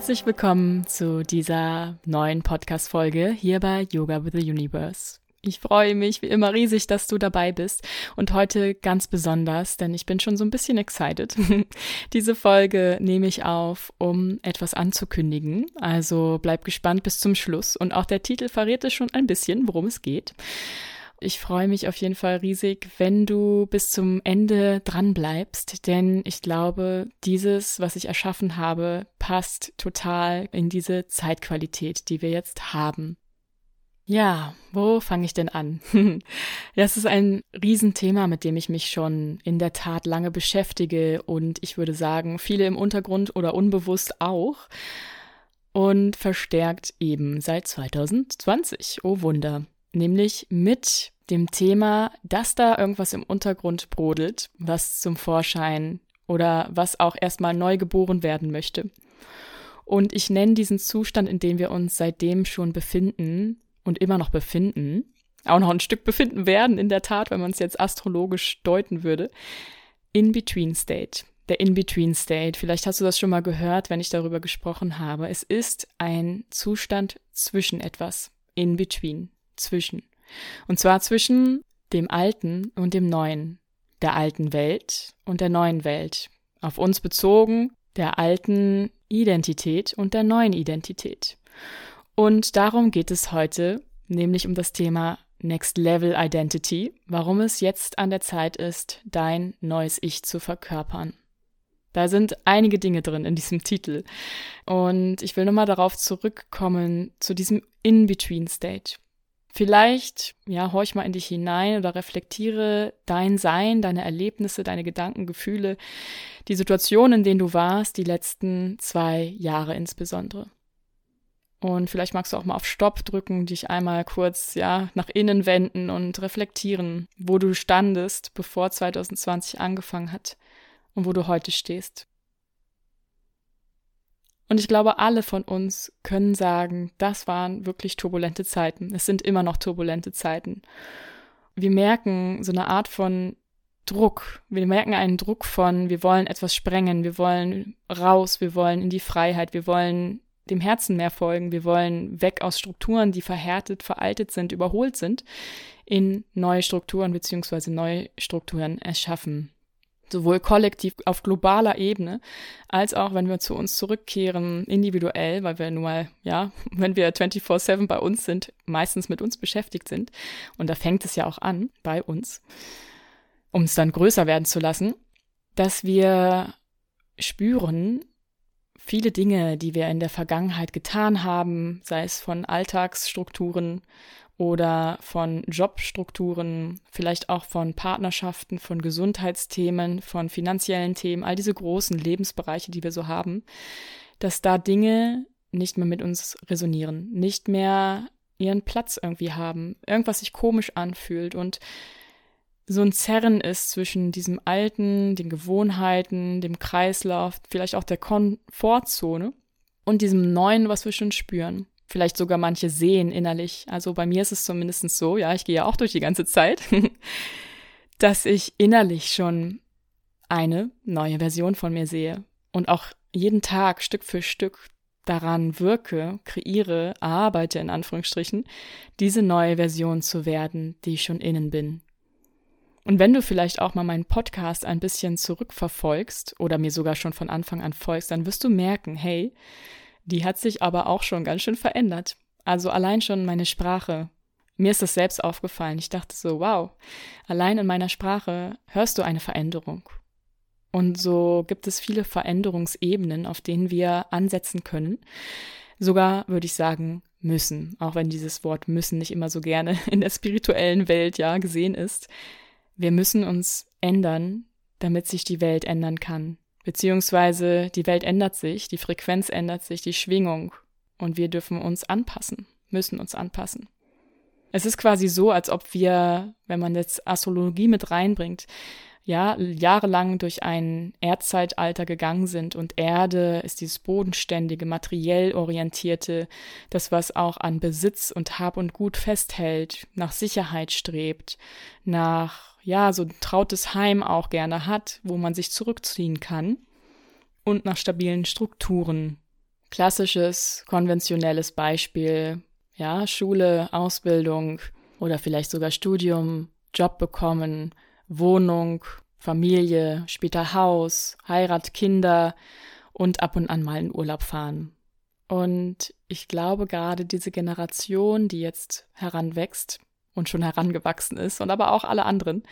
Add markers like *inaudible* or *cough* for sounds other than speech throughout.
Herzlich willkommen zu dieser neuen Podcast-Folge hier bei Yoga with the Universe. Ich freue mich wie immer riesig, dass du dabei bist und heute ganz besonders, denn ich bin schon so ein bisschen excited. *laughs* Diese Folge nehme ich auf, um etwas anzukündigen. Also bleib gespannt bis zum Schluss und auch der Titel verrät es schon ein bisschen, worum es geht. Ich freue mich auf jeden Fall riesig, wenn du bis zum Ende dran bleibst, denn ich glaube, dieses, was ich erschaffen habe, passt total in diese Zeitqualität, die wir jetzt haben. Ja, wo fange ich denn an? *laughs* ja, es ist ein Riesenthema, mit dem ich mich schon in der Tat lange beschäftige und ich würde sagen, viele im Untergrund oder unbewusst auch und verstärkt eben seit 2020. Oh Wunder nämlich mit dem Thema, dass da irgendwas im Untergrund brodelt, was zum Vorschein oder was auch erstmal neu geboren werden möchte. Und ich nenne diesen Zustand, in dem wir uns seitdem schon befinden und immer noch befinden, auch noch ein Stück befinden werden, in der Tat, wenn man es jetzt astrologisch deuten würde, In-Between State. Der In-Between State. Vielleicht hast du das schon mal gehört, wenn ich darüber gesprochen habe. Es ist ein Zustand zwischen etwas. In-Between zwischen. Und zwar zwischen dem Alten und dem Neuen, der alten Welt und der neuen Welt. Auf uns bezogen, der alten Identität und der neuen Identität. Und darum geht es heute, nämlich um das Thema Next Level Identity, warum es jetzt an der Zeit ist, dein neues Ich zu verkörpern. Da sind einige Dinge drin in diesem Titel. Und ich will nochmal darauf zurückkommen, zu diesem In-Between-State. Vielleicht, ja, horch mal in dich hinein oder reflektiere dein Sein, deine Erlebnisse, deine Gedanken, Gefühle, die Situation, in denen du warst, die letzten zwei Jahre insbesondere. Und vielleicht magst du auch mal auf Stopp drücken, dich einmal kurz, ja, nach innen wenden und reflektieren, wo du standest, bevor 2020 angefangen hat und wo du heute stehst. Und ich glaube, alle von uns können sagen, das waren wirklich turbulente Zeiten. Es sind immer noch turbulente Zeiten. Wir merken so eine Art von Druck. Wir merken einen Druck von, wir wollen etwas sprengen, wir wollen raus, wir wollen in die Freiheit, wir wollen dem Herzen mehr folgen, wir wollen weg aus Strukturen, die verhärtet, veraltet sind, überholt sind, in neue Strukturen beziehungsweise neue Strukturen erschaffen sowohl kollektiv auf globaler Ebene, als auch wenn wir zu uns zurückkehren, individuell, weil wir nun mal, ja, *laughs* wenn wir 24-7 bei uns sind, meistens mit uns beschäftigt sind. Und da fängt es ja auch an, bei uns, um es dann größer werden zu lassen, dass wir spüren, viele Dinge, die wir in der Vergangenheit getan haben, sei es von Alltagsstrukturen oder von Jobstrukturen, vielleicht auch von Partnerschaften, von Gesundheitsthemen, von finanziellen Themen, all diese großen Lebensbereiche, die wir so haben, dass da Dinge nicht mehr mit uns resonieren, nicht mehr ihren Platz irgendwie haben, irgendwas sich komisch anfühlt und so ein Zerren ist zwischen diesem alten, den Gewohnheiten, dem Kreislauf, vielleicht auch der Komfortzone und diesem neuen, was wir schon spüren vielleicht sogar manche sehen innerlich. Also bei mir ist es zumindest so, ja, ich gehe ja auch durch die ganze Zeit, *laughs* dass ich innerlich schon eine neue Version von mir sehe und auch jeden Tag Stück für Stück daran wirke, kreiere, arbeite in Anführungsstrichen, diese neue Version zu werden, die ich schon innen bin. Und wenn du vielleicht auch mal meinen Podcast ein bisschen zurückverfolgst oder mir sogar schon von Anfang an folgst, dann wirst du merken, hey, die hat sich aber auch schon ganz schön verändert. Also allein schon meine Sprache. Mir ist das selbst aufgefallen. Ich dachte so, wow, allein in meiner Sprache hörst du eine Veränderung. Und so gibt es viele Veränderungsebenen, auf denen wir ansetzen können. Sogar würde ich sagen, müssen, auch wenn dieses Wort müssen nicht immer so gerne *laughs* in der spirituellen Welt ja gesehen ist. Wir müssen uns ändern, damit sich die Welt ändern kann. Beziehungsweise die Welt ändert sich, die Frequenz ändert sich, die Schwingung und wir dürfen uns anpassen, müssen uns anpassen. Es ist quasi so, als ob wir, wenn man jetzt Astrologie mit reinbringt, ja, jahrelang durch ein Erdzeitalter gegangen sind und Erde ist dieses bodenständige, materiell orientierte, das was auch an Besitz und Hab und Gut festhält, nach Sicherheit strebt, nach ja, so ein trautes Heim auch gerne hat, wo man sich zurückziehen kann und nach stabilen Strukturen. Klassisches, konventionelles Beispiel, ja, Schule, Ausbildung oder vielleicht sogar Studium, Job bekommen, Wohnung, Familie, später Haus, Heirat, Kinder und ab und an mal in Urlaub fahren. Und ich glaube gerade diese Generation, die jetzt heranwächst und schon herangewachsen ist und aber auch alle anderen,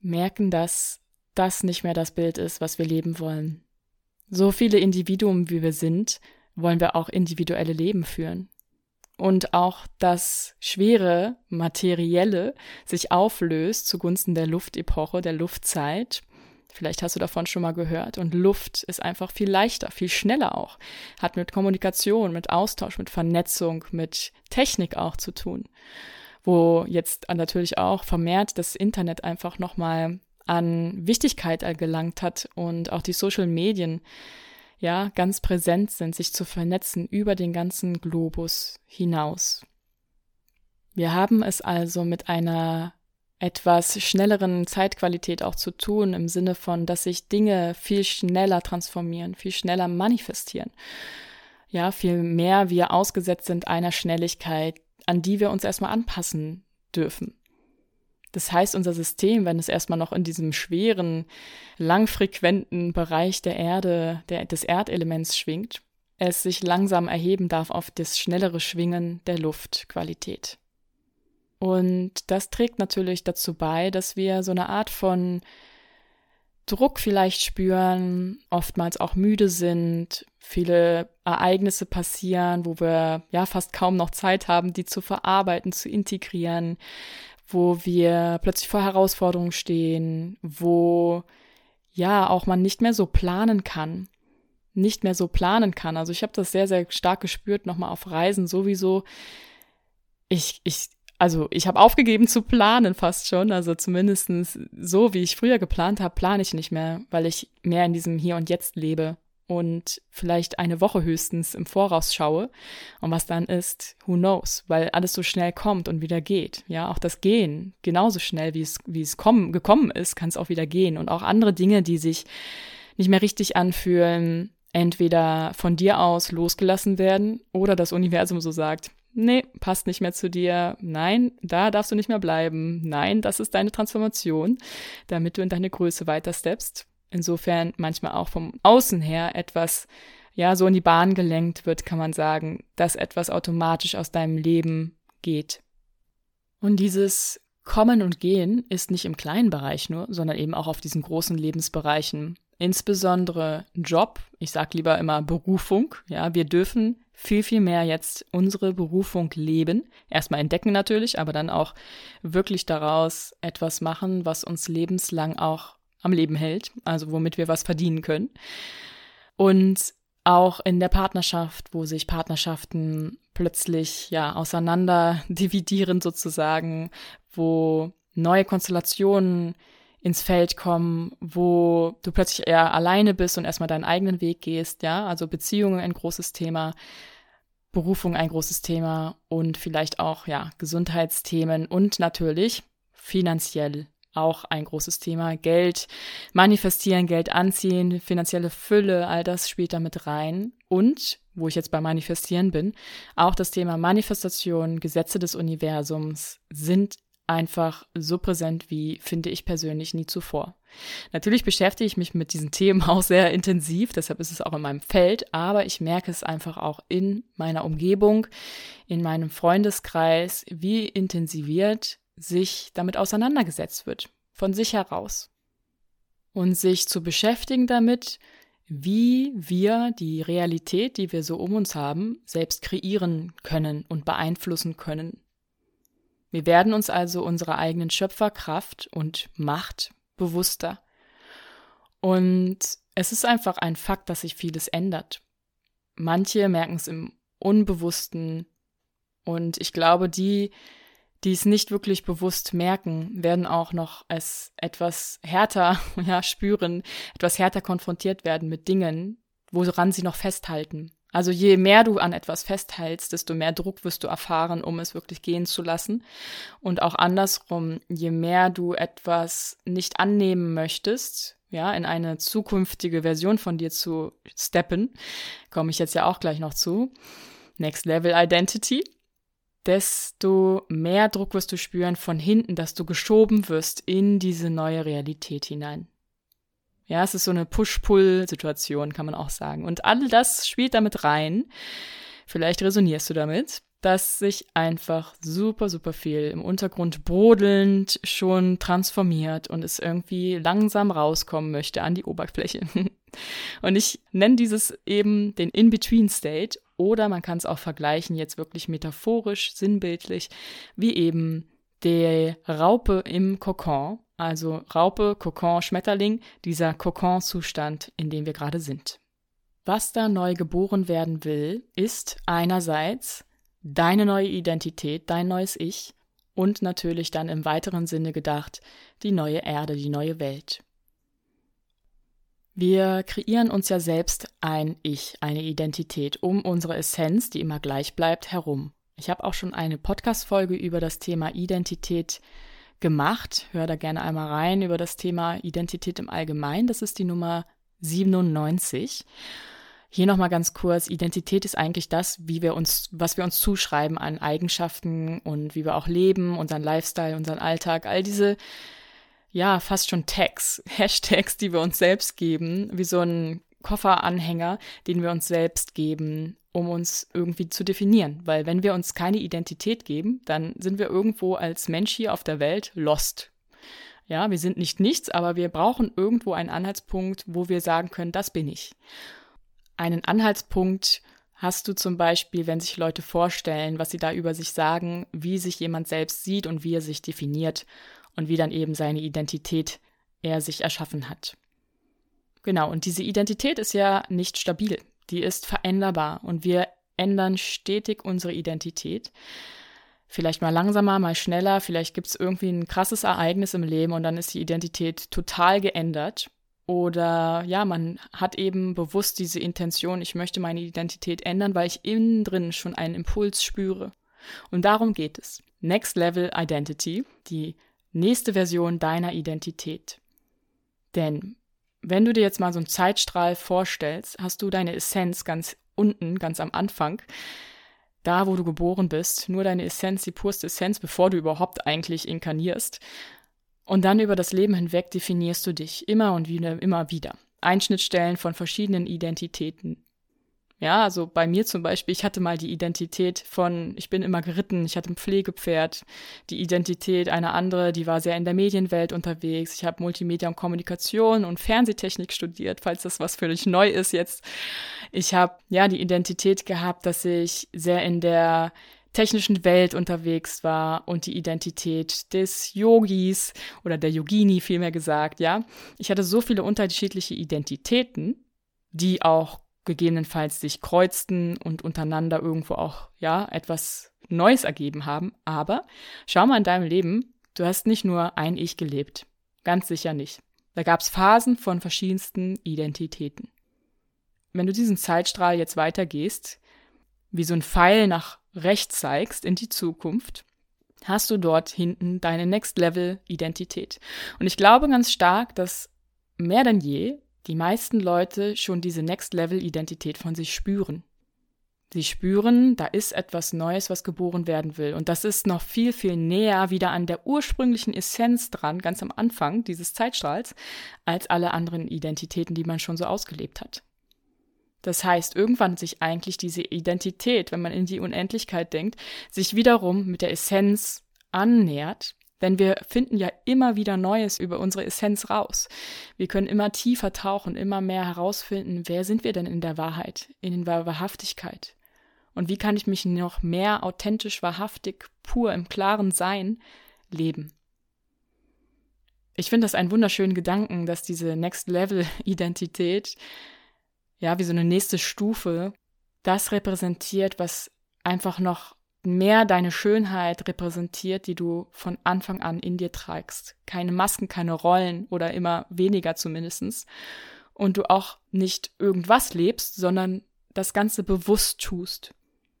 merken, dass das nicht mehr das Bild ist, was wir leben wollen. So viele Individuen, wie wir sind, wollen wir auch individuelle Leben führen. Und auch das schwere, materielle sich auflöst zugunsten der Luftepoche, der Luftzeit Vielleicht hast du davon schon mal gehört. Und Luft ist einfach viel leichter, viel schneller auch. Hat mit Kommunikation, mit Austausch, mit Vernetzung, mit Technik auch zu tun. Wo jetzt natürlich auch vermehrt das Internet einfach nochmal an Wichtigkeit gelangt hat und auch die Social Medien ja ganz präsent sind, sich zu vernetzen über den ganzen Globus hinaus. Wir haben es also mit einer etwas schnelleren Zeitqualität auch zu tun, im Sinne von, dass sich Dinge viel schneller transformieren, viel schneller manifestieren. Ja, viel mehr wir ausgesetzt sind einer Schnelligkeit, an die wir uns erstmal anpassen dürfen. Das heißt, unser System, wenn es erstmal noch in diesem schweren, langfrequenten Bereich der Erde, der, des Erdelements schwingt, es sich langsam erheben darf auf das schnellere Schwingen der Luftqualität. Und das trägt natürlich dazu bei, dass wir so eine Art von Druck vielleicht spüren, oftmals auch müde sind, viele Ereignisse passieren, wo wir ja fast kaum noch Zeit haben, die zu verarbeiten, zu integrieren, wo wir plötzlich vor Herausforderungen stehen, wo ja auch man nicht mehr so planen kann, nicht mehr so planen kann. Also ich habe das sehr, sehr stark gespürt, nochmal auf Reisen sowieso. Ich, ich also ich habe aufgegeben zu planen fast schon. Also zumindestens so, wie ich früher geplant habe, plane ich nicht mehr, weil ich mehr in diesem Hier und Jetzt lebe und vielleicht eine Woche höchstens im Voraus schaue. Und was dann ist, who knows, weil alles so schnell kommt und wieder geht. Ja, auch das Gehen, genauso schnell wie es, wie es kommen, gekommen ist, kann es auch wieder gehen. Und auch andere Dinge, die sich nicht mehr richtig anfühlen, entweder von dir aus losgelassen werden oder das Universum so sagt, nee, passt nicht mehr zu dir, nein, da darfst du nicht mehr bleiben, nein, das ist deine Transformation, damit du in deine Größe weiter steppst. Insofern manchmal auch vom Außen her etwas, ja, so in die Bahn gelenkt wird, kann man sagen, dass etwas automatisch aus deinem Leben geht. Und dieses Kommen und Gehen ist nicht im kleinen Bereich nur, sondern eben auch auf diesen großen Lebensbereichen. Insbesondere Job, ich sag lieber immer Berufung, ja, wir dürfen viel, viel mehr jetzt unsere Berufung leben. Erstmal entdecken natürlich, aber dann auch wirklich daraus etwas machen, was uns lebenslang auch am Leben hält, also womit wir was verdienen können. Und auch in der Partnerschaft, wo sich Partnerschaften plötzlich ja auseinander dividieren sozusagen, wo neue Konstellationen ins Feld kommen, wo du plötzlich eher alleine bist und erstmal deinen eigenen Weg gehst, ja, also Beziehungen ein großes Thema, Berufung ein großes Thema und vielleicht auch, ja, Gesundheitsthemen und natürlich finanziell auch ein großes Thema. Geld manifestieren, Geld anziehen, finanzielle Fülle, all das spielt da mit rein. Und, wo ich jetzt bei manifestieren bin, auch das Thema Manifestation, Gesetze des Universums sind einfach so präsent wie, finde ich persönlich, nie zuvor. Natürlich beschäftige ich mich mit diesen Themen *laughs* auch sehr intensiv, deshalb ist es auch in meinem Feld, aber ich merke es einfach auch in meiner Umgebung, in meinem Freundeskreis, wie intensiviert sich damit auseinandergesetzt wird, von sich heraus. Und sich zu beschäftigen damit, wie wir die Realität, die wir so um uns haben, selbst kreieren können und beeinflussen können. Wir werden uns also unserer eigenen Schöpferkraft und Macht bewusster. Und es ist einfach ein Fakt, dass sich vieles ändert. Manche merken es im Unbewussten und ich glaube, die, die es nicht wirklich bewusst merken, werden auch noch es etwas härter *laughs* ja, spüren, etwas härter konfrontiert werden mit Dingen, woran sie noch festhalten. Also je mehr du an etwas festhältst, desto mehr Druck wirst du erfahren, um es wirklich gehen zu lassen. Und auch andersrum, je mehr du etwas nicht annehmen möchtest, ja, in eine zukünftige Version von dir zu steppen, komme ich jetzt ja auch gleich noch zu. Next Level Identity, desto mehr Druck wirst du spüren von hinten, dass du geschoben wirst in diese neue Realität hinein. Ja, es ist so eine Push-Pull-Situation, kann man auch sagen. Und all das spielt damit rein. Vielleicht resonierst du damit dass sich einfach super, super viel im Untergrund brodelnd schon transformiert und es irgendwie langsam rauskommen möchte an die Oberfläche. *laughs* und ich nenne dieses eben den In-Between-State oder man kann es auch vergleichen, jetzt wirklich metaphorisch, sinnbildlich, wie eben der Raupe im Kokon, also Raupe, Kokon, Schmetterling, dieser Kokon-Zustand, in dem wir gerade sind. Was da neu geboren werden will, ist einerseits deine neue Identität, dein neues Ich und natürlich dann im weiteren Sinne gedacht die neue Erde, die neue Welt. Wir kreieren uns ja selbst ein Ich, eine Identität um unsere Essenz, die immer gleich bleibt, herum. Ich habe auch schon eine Podcast-Folge über das Thema Identität gemacht. Hör da gerne einmal rein über das Thema Identität im Allgemeinen. Das ist die Nummer 97. Hier nochmal ganz kurz. Identität ist eigentlich das, wie wir uns, was wir uns zuschreiben an Eigenschaften und wie wir auch leben, unseren Lifestyle, unseren Alltag, all diese, ja, fast schon Tags, *laughs* Hashtags, die wir uns selbst geben, wie so ein Kofferanhänger, den wir uns selbst geben, um uns irgendwie zu definieren. Weil wenn wir uns keine Identität geben, dann sind wir irgendwo als Mensch hier auf der Welt lost. Ja, wir sind nicht nichts, aber wir brauchen irgendwo einen Anhaltspunkt, wo wir sagen können, das bin ich einen Anhaltspunkt hast du zum Beispiel, wenn sich Leute vorstellen, was sie da über sich sagen, wie sich jemand selbst sieht und wie er sich definiert und wie dann eben seine Identität er sich erschaffen hat. Genau, und diese Identität ist ja nicht stabil, die ist veränderbar und wir ändern stetig unsere Identität. Vielleicht mal langsamer, mal schneller, vielleicht gibt es irgendwie ein krasses Ereignis im Leben und dann ist die Identität total geändert. Oder ja, man hat eben bewusst diese Intention, ich möchte meine Identität ändern, weil ich innen drin schon einen Impuls spüre. Und darum geht es. Next Level Identity, die nächste Version deiner Identität. Denn wenn du dir jetzt mal so einen Zeitstrahl vorstellst, hast du deine Essenz ganz unten, ganz am Anfang, da wo du geboren bist, nur deine Essenz, die purste Essenz, bevor du überhaupt eigentlich inkarnierst. Und dann über das Leben hinweg definierst du dich immer und wieder, immer wieder. Einschnittstellen von verschiedenen Identitäten. Ja, also bei mir zum Beispiel, ich hatte mal die Identität von, ich bin immer geritten, ich hatte ein Pflegepferd, die Identität eine andere, die war sehr in der Medienwelt unterwegs. Ich habe Multimedia und Kommunikation und Fernsehtechnik studiert, falls das was völlig neu ist jetzt. Ich habe ja die Identität gehabt, dass ich sehr in der technischen Welt unterwegs war und die Identität des Yogis oder der Yogini vielmehr gesagt, ja. Ich hatte so viele unterschiedliche Identitäten, die auch gegebenenfalls sich kreuzten und untereinander irgendwo auch, ja, etwas Neues ergeben haben. Aber schau mal in deinem Leben, du hast nicht nur ein Ich gelebt. Ganz sicher nicht. Da gab es Phasen von verschiedensten Identitäten. Wenn du diesen Zeitstrahl jetzt weitergehst, wie so ein Pfeil nach rechts zeigst in die Zukunft, hast du dort hinten deine Next Level Identität. Und ich glaube ganz stark, dass mehr denn je die meisten Leute schon diese Next Level Identität von sich spüren. Sie spüren, da ist etwas Neues, was geboren werden will. Und das ist noch viel, viel näher wieder an der ursprünglichen Essenz dran, ganz am Anfang dieses Zeitstrahls, als alle anderen Identitäten, die man schon so ausgelebt hat. Das heißt, irgendwann sich eigentlich diese Identität, wenn man in die Unendlichkeit denkt, sich wiederum mit der Essenz annähert. Denn wir finden ja immer wieder Neues über unsere Essenz raus. Wir können immer tiefer tauchen, immer mehr herausfinden, wer sind wir denn in der Wahrheit, in der Wahrhaftigkeit. Und wie kann ich mich noch mehr authentisch, wahrhaftig, pur im klaren Sein leben. Ich finde das einen wunderschönen Gedanken, dass diese Next Level Identität ja, wie so eine nächste Stufe, das repräsentiert, was einfach noch mehr deine Schönheit repräsentiert, die du von Anfang an in dir trägst. Keine Masken, keine Rollen oder immer weniger zumindestens. Und du auch nicht irgendwas lebst, sondern das Ganze bewusst tust.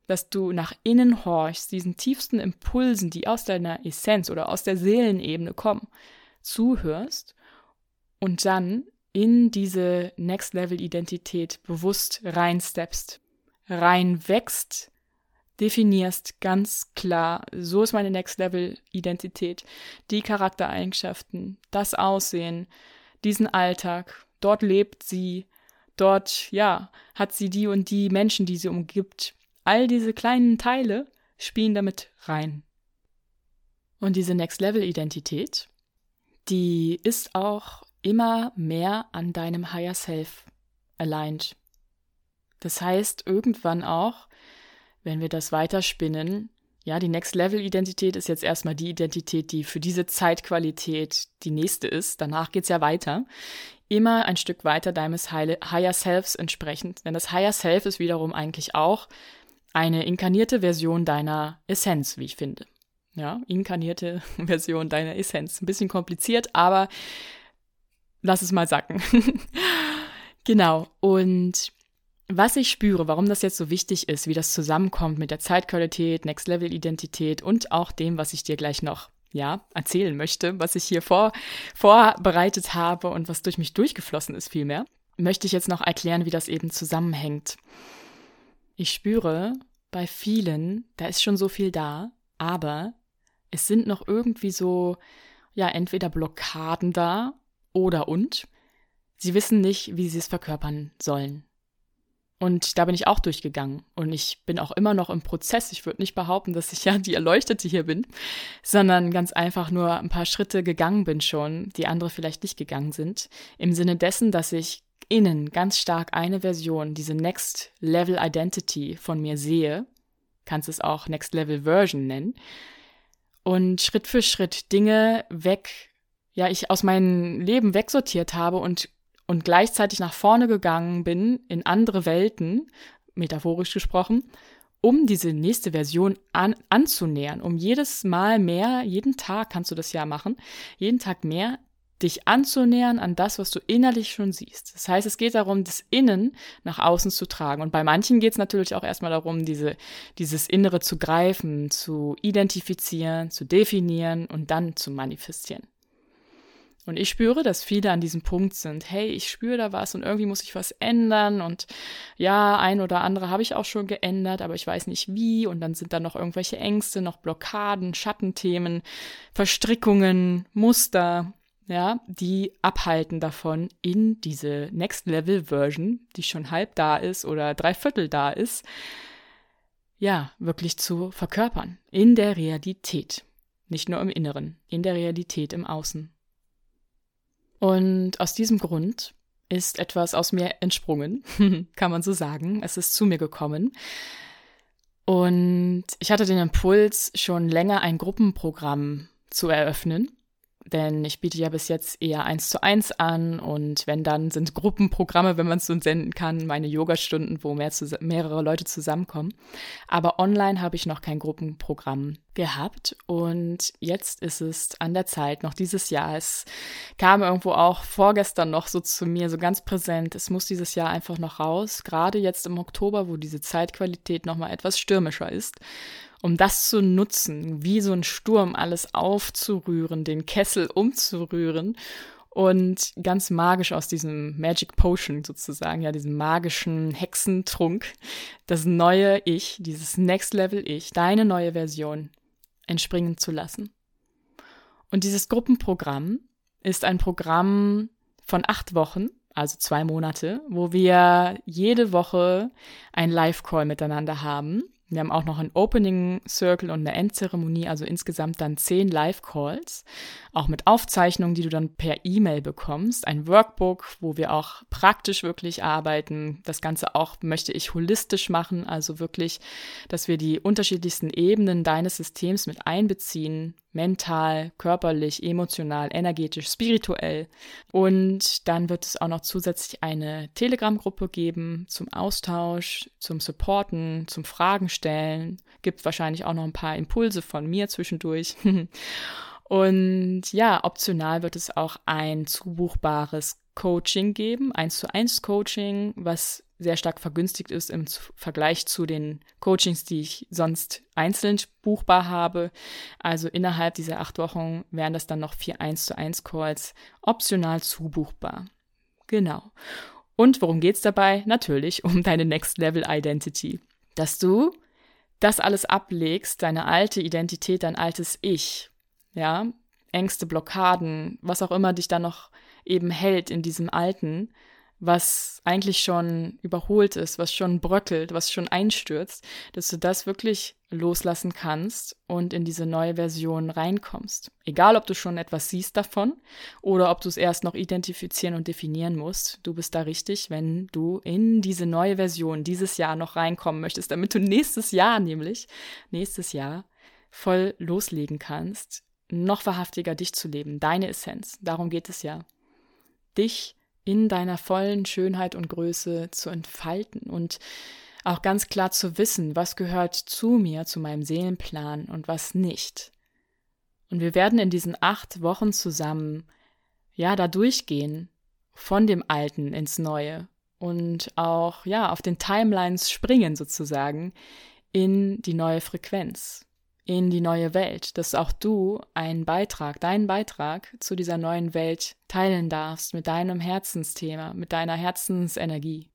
Dass du nach innen horchst, diesen tiefsten Impulsen, die aus deiner Essenz oder aus der Seelenebene kommen, zuhörst und dann in diese Next-Level-Identität bewusst reinsteppst, reinwächst, definierst ganz klar, so ist meine Next-Level-Identität, die Charaktereigenschaften, das Aussehen, diesen Alltag, dort lebt sie, dort, ja, hat sie die und die Menschen, die sie umgibt. All diese kleinen Teile spielen damit rein. Und diese Next-Level-Identität, die ist auch immer mehr an deinem Higher Self aligned. Das heißt, irgendwann auch, wenn wir das weiterspinnen, ja, die Next-Level-Identität ist jetzt erstmal die Identität, die für diese Zeitqualität die nächste ist. Danach geht's ja weiter. Immer ein Stück weiter deines Higher Selves entsprechend. Denn das Higher Self ist wiederum eigentlich auch eine inkarnierte Version deiner Essenz, wie ich finde. Ja, inkarnierte *laughs* Version deiner Essenz. Ein bisschen kompliziert, aber lass es mal sacken. *laughs* genau. Und was ich spüre, warum das jetzt so wichtig ist, wie das zusammenkommt mit der Zeitqualität, Next Level Identität und auch dem, was ich dir gleich noch ja, erzählen möchte, was ich hier vor, vorbereitet habe und was durch mich durchgeflossen ist vielmehr, möchte ich jetzt noch erklären, wie das eben zusammenhängt. Ich spüre bei vielen, da ist schon so viel da, aber es sind noch irgendwie so, ja, entweder Blockaden da oder und. Sie wissen nicht, wie sie es verkörpern sollen. Und da bin ich auch durchgegangen. Und ich bin auch immer noch im Prozess. Ich würde nicht behaupten, dass ich ja die Erleuchtete hier bin, sondern ganz einfach nur ein paar Schritte gegangen bin schon, die andere vielleicht nicht gegangen sind. Im Sinne dessen, dass ich innen ganz stark eine Version, diese Next Level Identity von mir sehe. Kannst es auch Next Level Version nennen. Und Schritt für Schritt Dinge weg, ja, ich aus meinem Leben wegsortiert habe und und gleichzeitig nach vorne gegangen bin in andere Welten, metaphorisch gesprochen, um diese nächste Version an, anzunähern, um jedes Mal mehr, jeden Tag kannst du das ja machen, jeden Tag mehr dich anzunähern an das, was du innerlich schon siehst. Das heißt, es geht darum, das Innen nach außen zu tragen. Und bei manchen geht es natürlich auch erstmal darum, diese, dieses Innere zu greifen, zu identifizieren, zu definieren und dann zu manifestieren. Und ich spüre, dass viele an diesem Punkt sind, hey, ich spüre da was und irgendwie muss ich was ändern und ja, ein oder andere habe ich auch schon geändert, aber ich weiß nicht wie und dann sind da noch irgendwelche Ängste, noch Blockaden, Schattenthemen, Verstrickungen, Muster, ja, die abhalten davon, in diese Next Level Version, die schon halb da ist oder dreiviertel da ist, ja, wirklich zu verkörpern. In der Realität. Nicht nur im Inneren, in der Realität im Außen. Und aus diesem Grund ist etwas aus mir entsprungen, *laughs* kann man so sagen. Es ist zu mir gekommen. Und ich hatte den Impuls, schon länger ein Gruppenprogramm zu eröffnen denn ich biete ja bis jetzt eher eins zu eins an und wenn dann sind Gruppenprogramme, wenn man es so senden kann, meine Yogastunden, wo mehr mehrere Leute zusammenkommen. Aber online habe ich noch kein Gruppenprogramm gehabt und jetzt ist es an der Zeit, noch dieses Jahr. Es kam irgendwo auch vorgestern noch so zu mir, so ganz präsent. Es muss dieses Jahr einfach noch raus, gerade jetzt im Oktober, wo diese Zeitqualität nochmal etwas stürmischer ist um das zu nutzen, wie so ein Sturm alles aufzurühren, den Kessel umzurühren und ganz magisch aus diesem Magic Potion sozusagen, ja, diesem magischen Hexentrunk, das neue Ich, dieses Next Level Ich, deine neue Version entspringen zu lassen. Und dieses Gruppenprogramm ist ein Programm von acht Wochen, also zwei Monate, wo wir jede Woche ein Live-Call miteinander haben wir haben auch noch einen Opening Circle und eine Endzeremonie, also insgesamt dann zehn Live-Calls, auch mit Aufzeichnungen, die du dann per E-Mail bekommst. Ein Workbook, wo wir auch praktisch wirklich arbeiten. Das Ganze auch möchte ich holistisch machen, also wirklich, dass wir die unterschiedlichsten Ebenen deines Systems mit einbeziehen, mental, körperlich, emotional, energetisch, spirituell. Und dann wird es auch noch zusätzlich eine Telegram-Gruppe geben zum Austausch, zum Supporten, zum Fragen stellen. Gibt wahrscheinlich auch noch ein paar Impulse von mir zwischendurch. *laughs* Und ja, optional wird es auch ein zubuchbares Coaching geben, eins zu eins Coaching, was sehr stark vergünstigt ist im Vergleich zu den Coachings, die ich sonst einzeln buchbar habe. Also innerhalb dieser acht Wochen wären das dann noch vier 1 zu 1 Calls optional zubuchbar. Genau. Und worum geht's dabei? Natürlich um deine Next Level Identity. Dass du das alles ablegst, deine alte Identität, dein altes Ich, ja, Ängste, Blockaden, was auch immer dich da noch eben hält in diesem Alten, was eigentlich schon überholt ist, was schon bröckelt, was schon einstürzt, dass du das wirklich loslassen kannst und in diese neue Version reinkommst. Egal, ob du schon etwas siehst davon oder ob du es erst noch identifizieren und definieren musst, du bist da richtig, wenn du in diese neue Version dieses Jahr noch reinkommen möchtest, damit du nächstes Jahr nämlich, nächstes Jahr voll loslegen kannst, noch wahrhaftiger dich zu leben, deine Essenz. Darum geht es ja. Dich in deiner vollen Schönheit und Größe zu entfalten und auch ganz klar zu wissen, was gehört zu mir, zu meinem Seelenplan und was nicht. Und wir werden in diesen acht Wochen zusammen, ja, da durchgehen, von dem Alten ins Neue und auch, ja, auf den Timelines springen sozusagen in die neue Frequenz in die neue Welt, dass auch du einen Beitrag, deinen Beitrag zu dieser neuen Welt teilen darfst mit deinem Herzensthema, mit deiner Herzensenergie.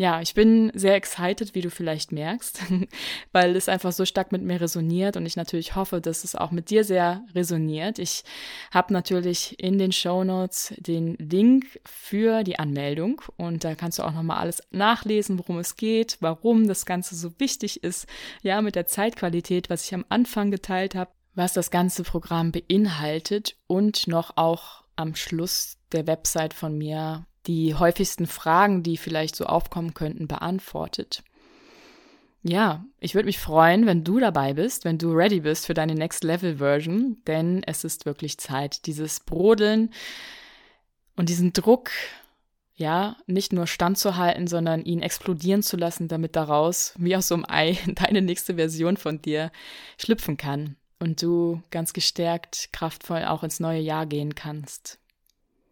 Ja, ich bin sehr excited, wie du vielleicht merkst, *laughs* weil es einfach so stark mit mir resoniert und ich natürlich hoffe, dass es auch mit dir sehr resoniert. Ich habe natürlich in den Show Notes den Link für die Anmeldung und da kannst du auch nochmal alles nachlesen, worum es geht, warum das Ganze so wichtig ist, ja, mit der Zeitqualität, was ich am Anfang geteilt habe, was das ganze Programm beinhaltet und noch auch am Schluss der Website von mir die häufigsten Fragen, die vielleicht so aufkommen könnten, beantwortet. Ja, ich würde mich freuen, wenn du dabei bist, wenn du ready bist für deine Next Level Version, denn es ist wirklich Zeit, dieses Brodeln und diesen Druck, ja, nicht nur standzuhalten, sondern ihn explodieren zu lassen, damit daraus, wie aus so einem Ei, *laughs* deine nächste Version von dir schlüpfen kann und du ganz gestärkt, kraftvoll auch ins neue Jahr gehen kannst.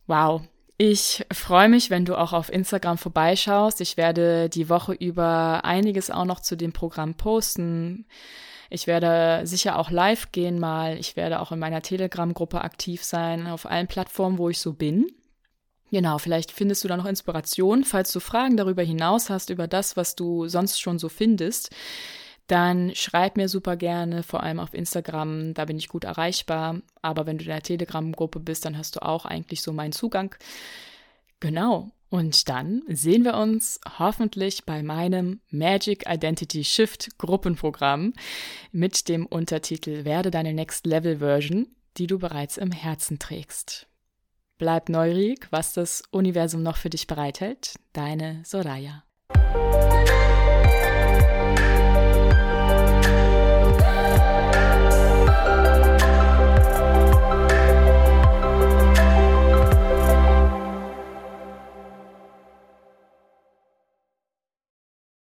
Wow, ich freue mich, wenn du auch auf Instagram vorbeischaust. Ich werde die Woche über einiges auch noch zu dem Programm posten. Ich werde sicher auch live gehen mal. Ich werde auch in meiner Telegram-Gruppe aktiv sein, auf allen Plattformen, wo ich so bin. Genau, vielleicht findest du da noch Inspiration. Falls du Fragen darüber hinaus hast, über das, was du sonst schon so findest, dann schreib mir super gerne, vor allem auf Instagram, da bin ich gut erreichbar. Aber wenn du in der Telegram-Gruppe bist, dann hast du auch eigentlich so meinen Zugang. Genau. Und dann sehen wir uns hoffentlich bei meinem Magic Identity Shift Gruppenprogramm mit dem Untertitel Werde deine Next Level Version, die du bereits im Herzen trägst. Bleib neugierig, was das Universum noch für dich bereithält. Deine Soraya.